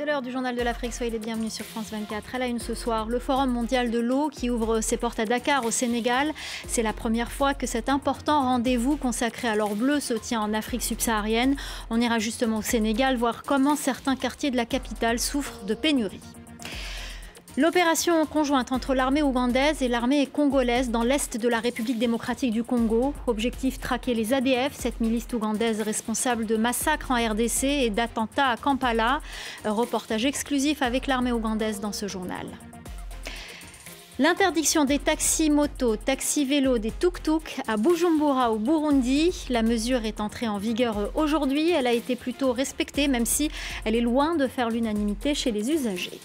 C'est l'heure du journal de l'Afrique. Soyez les bienvenus sur France 24. Elle a une ce soir. Le Forum mondial de l'eau qui ouvre ses portes à Dakar, au Sénégal. C'est la première fois que cet important rendez-vous consacré à l'or bleu se tient en Afrique subsaharienne. On ira justement au Sénégal voir comment certains quartiers de la capitale souffrent de pénurie. L'opération conjointe entre l'armée ougandaise et l'armée congolaise dans l'est de la République démocratique du Congo. Objectif traquer les ADF, cette milice ougandaise responsable de massacres en RDC et d'attentats à Kampala. reportage exclusif avec l'armée ougandaise dans ce journal. L'interdiction des taxis motos, taxis vélos, des tuk-tuk à Bujumbura au Burundi. La mesure est entrée en vigueur aujourd'hui. Elle a été plutôt respectée, même si elle est loin de faire l'unanimité chez les usagers.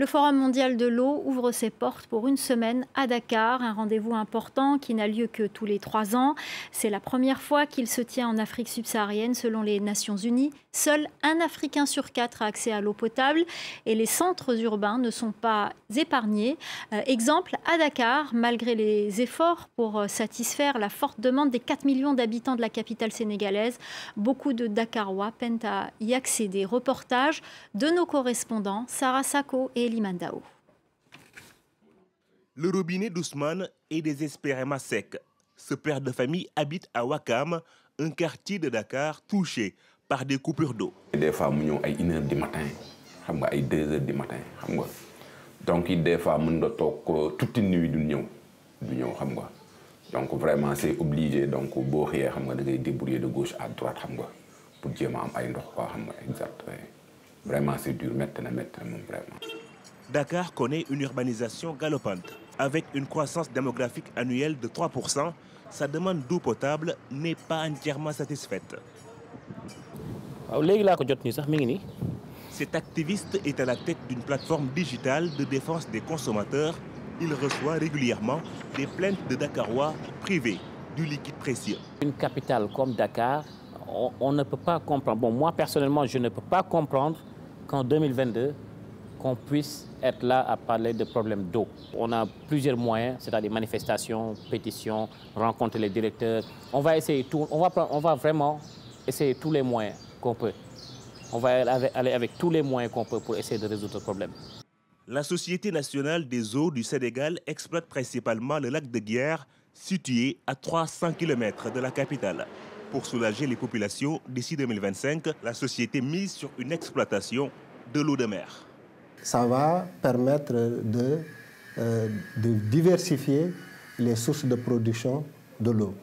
Le Forum mondial de l'eau ouvre ses portes pour une semaine à Dakar, un rendez-vous important qui n'a lieu que tous les trois ans. C'est la première fois qu'il se tient en Afrique subsaharienne selon les Nations Unies. Seul un Africain sur quatre a accès à l'eau potable et les centres urbains ne sont pas épargnés. Euh, exemple, à Dakar, malgré les efforts pour euh, satisfaire la forte demande des 4 millions d'habitants de la capitale sénégalaise, beaucoup de Dakarois peinent à y accéder. Reportage de nos correspondants Sarah Sako et Elimandao. Le robinet d'Ousmane est désespérément sec. Ce père de famille habite à Wakam, un quartier de Dakar touché par des coupures d'eau. Des fois, nous sommes à 1h du matin, à 2h du matin. Donc, des fois, nous sommes toute une nuit de nuit. Donc, vraiment, c'est obligé. Donc, de débrouiller de gauche à droite pour dire que exact. Vraiment, c'est dur maintenant, maintenant, vraiment. Dakar connaît une urbanisation galopante. Avec une croissance démographique annuelle de 3%, sa demande d'eau potable n'est pas entièrement satisfaite. Cet activiste est à la tête d'une plateforme digitale de défense des consommateurs. Il reçoit régulièrement des plaintes de Dakarois privés du liquide précieux. Une capitale comme Dakar, on, on ne peut pas comprendre. Bon, moi personnellement, je ne peux pas comprendre qu'en 2022, qu'on puisse être là à parler de problèmes d'eau. On a plusieurs moyens, c'est-à-dire manifestations, pétitions, rencontrer les directeurs. On va essayer tout, on va, on va vraiment essayer tous les moyens qu'on peut. On va aller avec tous les moyens qu'on peut pour essayer de résoudre le problème. La Société nationale des eaux du Sénégal exploite principalement le lac de Guerre, situé à 300 km de la capitale. Pour soulager les populations d'ici 2025, la société mise sur une exploitation de l'eau de mer ça va permettre de, euh, de diversifier les sources de production de l'eau.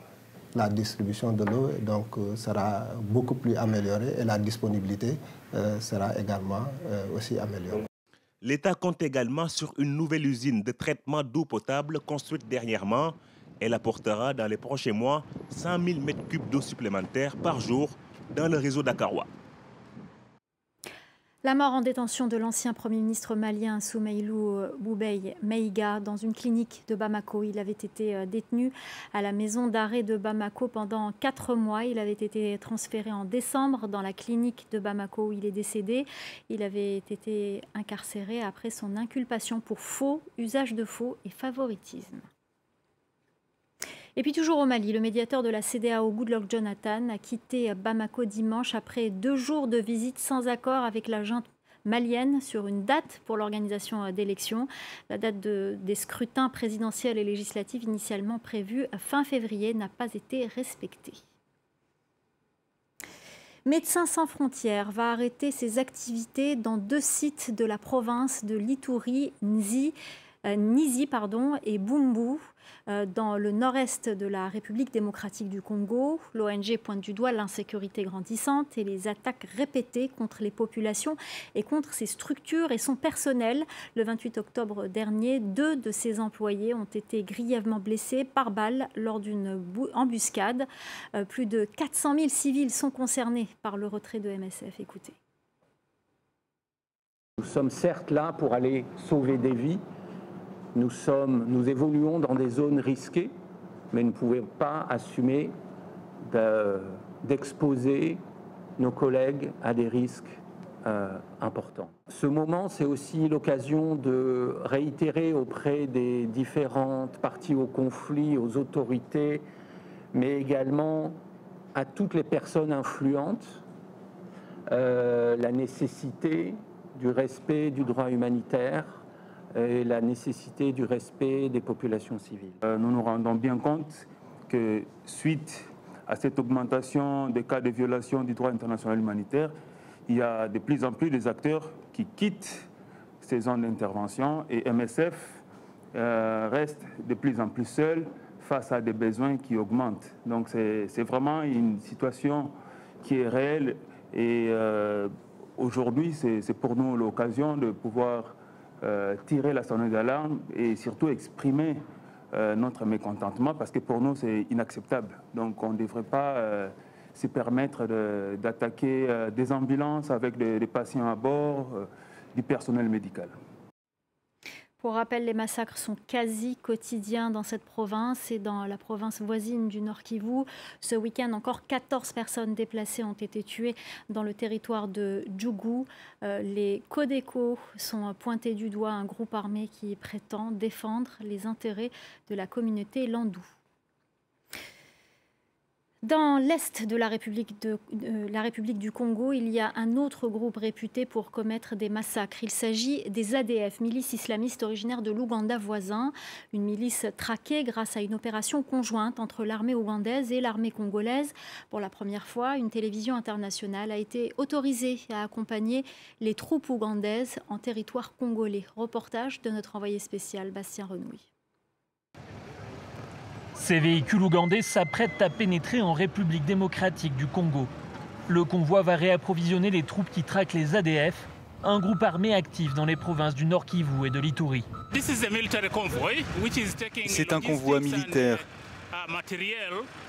La distribution de l'eau donc euh, sera beaucoup plus améliorée et la disponibilité euh, sera également aussi améliorée. L'État compte également sur une nouvelle usine de traitement d'eau potable construite dernièrement. Elle apportera dans les prochains mois 100 000 m3 d'eau supplémentaire par jour dans le réseau Dakarois. La mort en détention de l'ancien Premier ministre malien Soumeilou euh, Boubei Meiga dans une clinique de Bamako. Il avait été euh, détenu à la maison d'arrêt de Bamako pendant quatre mois. Il avait été transféré en décembre dans la clinique de Bamako où il est décédé. Il avait été incarcéré après son inculpation pour faux, usage de faux et favoritisme. Et puis toujours au Mali, le médiateur de la CDAO, Goodluck Jonathan, a quitté Bamako dimanche après deux jours de visite sans accord avec la junte malienne sur une date pour l'organisation d'élections. La date des scrutins présidentiels et législatifs initialement prévus fin février n'a pas été respectée. Médecins sans frontières va arrêter ses activités dans deux sites de la province de Litouri, Nzi, euh, Nizi pardon, et Bumbu. Euh, dans le nord-est de la République démocratique du Congo. L'ONG pointe du doigt l'insécurité grandissante et les attaques répétées contre les populations et contre ses structures et son personnel. Le 28 octobre dernier, deux de ses employés ont été grièvement blessés par balle lors d'une embuscade. Euh, plus de 400 000 civils sont concernés par le retrait de MSF. Écoutez. Nous sommes certes là pour aller sauver des vies, nous, évoluons dans des zones risquées, mais nous ne pouvons pas assumer d'exposer nos collègues à des risques euh, importants. Ce moment, c'est aussi l'occasion de réitérer auprès des différentes parties au conflit, aux autorités, mais également à toutes les personnes influentes la nécessité du respect du droit humanitaire et la nécessité du respect des populations civiles. nous nous rendons bien compte que suite à cette augmentation des cas de violation du droit international humanitaire, il y a de plus en plus des acteurs qui quittent ces zones d'intervention et MSF euh, reste de plus en plus seul face à des besoins qui augmentent. Donc c'est vraiment une situation qui est réelle et euh, aujourd'hui c'est pour nous l'occasion de pouvoir euh, tirer la sonnette d'alarme et surtout exprimer notre mécontentement parce que pour nous c'est inacceptable. Donc on ne devrait pas se permettre d'attaquer des ambulances avec des patients à bord, du personnel médical. Pour rappel, les massacres sont quasi quotidiens dans cette province et dans la province voisine du Nord Kivu. Ce week-end, encore 14 personnes déplacées ont été tuées dans le territoire de Djougou. Euh, les Codeco sont pointés du doigt, un groupe armé qui prétend défendre les intérêts de la communauté landou. Dans l'est de la, République de, la République du Congo, il y a un autre groupe réputé pour commettre des massacres. Il s'agit des ADF, milice islamiste originaire de l'Ouganda voisin, une milice traquée grâce à une opération conjointe entre l'armée ougandaise et l'armée congolaise. Pour la première fois, une télévision internationale a été autorisée à accompagner les troupes ougandaises en territoire congolais. Reportage de notre envoyé spécial Bastien Renouille. Ces véhicules ougandais s'apprêtent à pénétrer en République démocratique du Congo. Le convoi va réapprovisionner les troupes qui traquent les ADF, un groupe armé actif dans les provinces du Nord Kivu et de l'Ituri. C'est un convoi militaire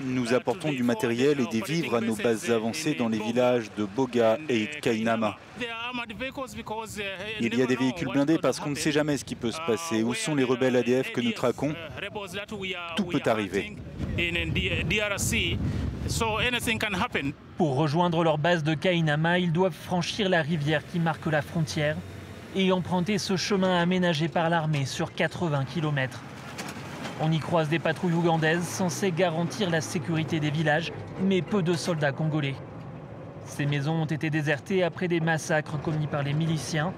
nous apportons du matériel et des vivres à nos bases avancées dans les villages de Boga et Kainama. Il y a des véhicules blindés parce qu'on ne sait jamais ce qui peut se passer. Où sont les rebelles ADF que nous traquons? Tout peut arriver. Pour rejoindre leur base de Kainama, ils doivent franchir la rivière qui marque la frontière et emprunter ce chemin aménagé par l'armée sur 80 km. On y croise des patrouilles ougandaises censées garantir la sécurité des villages, mais peu de soldats congolais. Ces maisons ont été désertées après des massacres commis par les miliciens.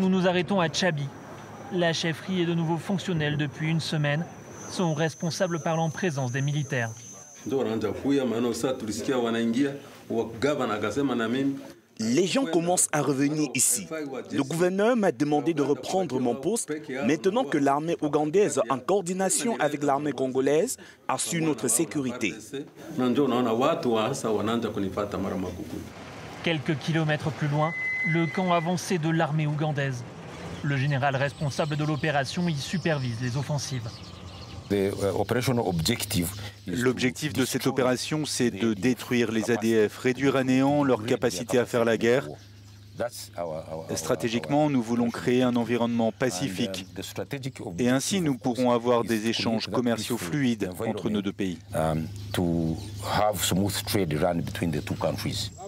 Nous nous arrêtons à Tchabi. La chefferie est de nouveau fonctionnelle depuis une semaine. Son responsable parle en présence des militaires. Les gens commencent à revenir ici. Le gouverneur m'a demandé de reprendre mon poste maintenant que l'armée ougandaise, en coordination avec l'armée congolaise, assure notre sécurité. Quelques kilomètres plus loin, le camp avancé de l'armée ougandaise. Le général responsable de l'opération y supervise les offensives. Uh, L'objectif de cette opération, c'est de détruire les ADF, réduire à néant leur capacité à faire la guerre. Stratégiquement, nous voulons créer un environnement pacifique et ainsi nous pourrons avoir des échanges commerciaux fluides entre nos deux pays.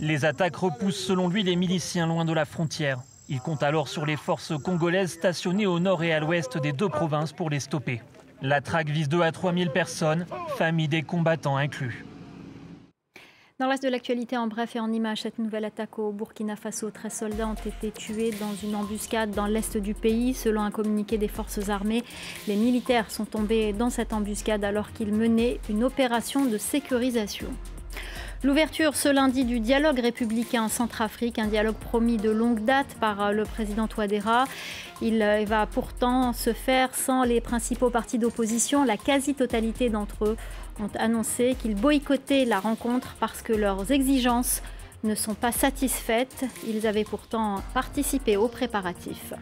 Les attaques repoussent selon lui les miliciens loin de la frontière. Il compte alors sur les forces congolaises stationnées au nord et à l'ouest des deux provinces pour les stopper. La traque vise 2 à 3 000 personnes, familles des combattants inclus. Dans le reste de l'actualité, en bref et en image, cette nouvelle attaque au Burkina Faso, 13 soldats ont été tués dans une embuscade dans l'est du pays. Selon un communiqué des forces armées, les militaires sont tombés dans cette embuscade alors qu'ils menaient une opération de sécurisation. L'ouverture ce lundi du dialogue républicain en Centrafrique, un dialogue promis de longue date par euh, le président Touadéra. Il euh, va pourtant se faire sans les principaux partis d'opposition. La quasi-totalité d'entre eux ont annoncé qu'ils boycottaient la rencontre parce que leurs exigences ne sont pas satisfaites. Ils avaient pourtant participé aux préparatifs.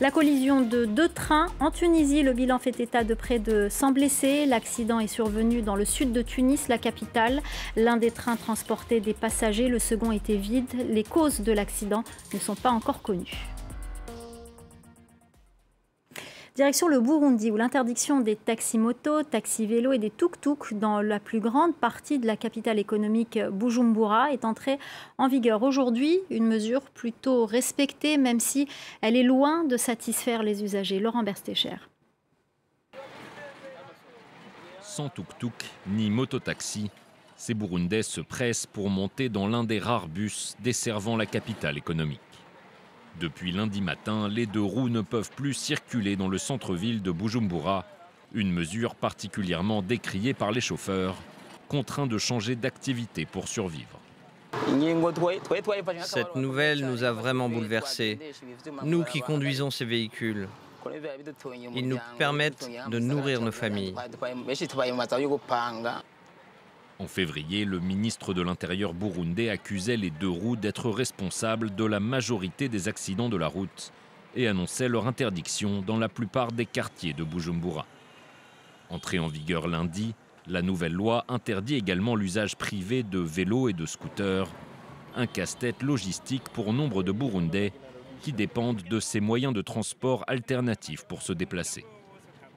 La collision de deux trains en Tunisie, le bilan fait état de près de 100 blessés. L'accident est survenu dans le sud de Tunis, la capitale. L'un des trains transportait des passagers, le second était vide. Les causes de l'accident ne sont pas encore connues. Direction le Burundi, où l'interdiction des taxis-motos, taxis-vélos et des tuk-tuk dans la plus grande partie de la capitale économique Bujumbura est entrée en vigueur aujourd'hui. Une mesure plutôt respectée, même si elle est loin de satisfaire les usagers. Laurent Berstécher. Sans tuk-tuk ni mototaxi, Ces Burundais se pressent pour monter dans l'un des rares bus desservant la capitale économique. Depuis lundi matin, les deux roues ne peuvent plus circuler dans le centre-ville de Bujumbura, une mesure particulièrement décriée par les chauffeurs, contraints de changer d'activité pour survivre. Cette nouvelle nous a vraiment bouleversés, nous qui conduisons ces véhicules. Ils nous permettent de nourrir nos familles. En février, le ministre de l'Intérieur burundais accusait les deux roues d'être responsables de la majorité des accidents de la route et annonçait leur interdiction dans la plupart des quartiers de Bujumbura. Entrée en vigueur lundi, la nouvelle loi interdit également l'usage privé de vélos et de scooters, un casse-tête logistique pour nombre de Burundais qui dépendent de ces moyens de transport alternatifs pour se déplacer.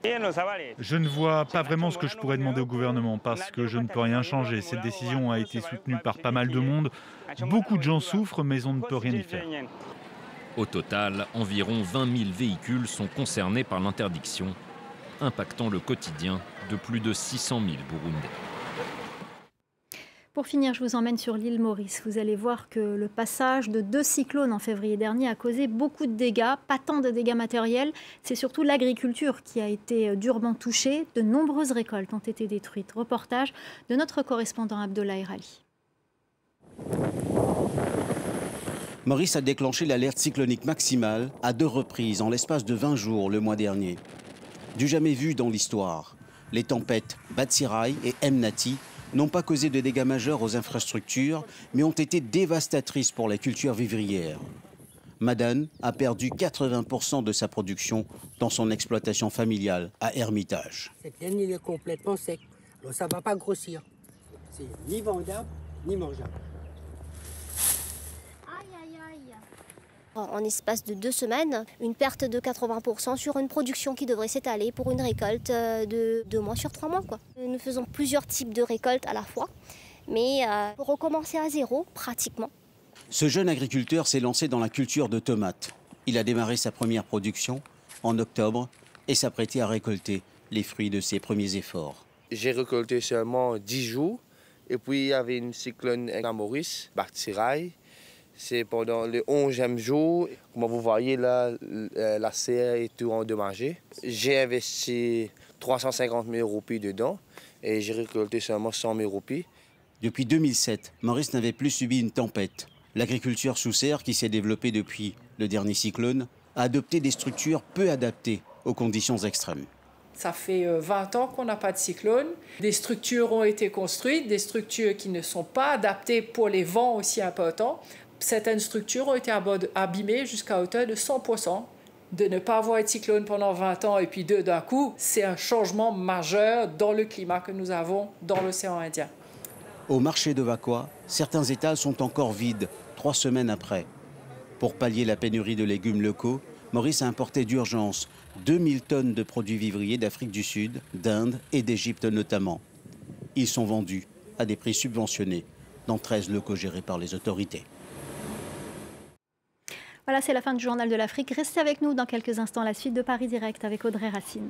Je ne vois pas vraiment ce que je pourrais demander au gouvernement parce que je ne peux rien changer. Cette décision a été soutenue par pas mal de monde. Beaucoup de gens souffrent, mais on ne peut rien y faire. Au total, environ 20 000 véhicules sont concernés par l'interdiction, impactant le quotidien de plus de 600 000 Burundais. Pour finir, je vous emmène sur l'île Maurice. Vous allez voir que le passage de deux cyclones en février dernier a causé beaucoup de dégâts, pas tant de dégâts matériels, c'est surtout l'agriculture qui a été durement touchée. De nombreuses récoltes ont été détruites. Reportage de notre correspondant Abdoulaye Rali. Maurice a déclenché l'alerte cyclonique maximale à deux reprises en l'espace de 20 jours le mois dernier. Du jamais vu dans l'histoire, les tempêtes Batsirai et Mnati n'ont pas causé de dégâts majeurs aux infrastructures, mais ont été dévastatrices pour la culture vivrière. Madane a perdu 80% de sa production dans son exploitation familiale à Hermitage. Cette laine, il est complètement sec. Alors ça ne va pas grossir. C'est ni vendable, ni mangeable. En espace de deux semaines, une perte de 80% sur une production qui devrait s'étaler pour une récolte euh, de deux mois sur trois mois. Quoi. Nous faisons plusieurs types de récoltes à la fois, mais euh, recommencer à zéro pratiquement. Ce jeune agriculteur s'est lancé dans la culture de tomates. Il a démarré sa première production en octobre et s'apprêtait à récolter les fruits de ses premiers efforts. J'ai récolté seulement 10 jours et puis il y avait une cyclone à Maurice, Bartirail, c'est pendant le 11e jour. Comme vous voyez là, la serre est tout endommagée. J'ai investi 350 000 roupies dedans et j'ai récolté seulement 100 000 roupies. Depuis 2007, Maurice n'avait plus subi une tempête. L'agriculture sous serre, qui s'est développée depuis le dernier cyclone, a adopté des structures peu adaptées aux conditions extrêmes. Ça fait 20 euh, ans qu'on n'a pas de cyclone. Des structures ont été construites, des structures qui ne sont pas adaptées pour les vents aussi importants certaines structures ont été abîmées jusqu'à hauteur de 100%. De ne pas avoir de cyclone pendant 20 ans et puis deux d'un coup, c'est un changement majeur dans le climat que nous avons dans l'océan Indien. Au marché de Vakwa, certains étals sont encore vides trois semaines après. Pour pallier la pénurie de légumes locaux, Maurice a importé d'urgence 2000 tonnes de produits vivriers d'Afrique du Sud, d'Inde et d'Égypte notamment. Ils sont vendus à des prix subventionnés dans 13 locaux gérés par les autorités. Voilà, c'est la fin du journal de l'Afrique. Restez avec nous dans quelques instants, la suite de Paris Direct avec Audrey Racine.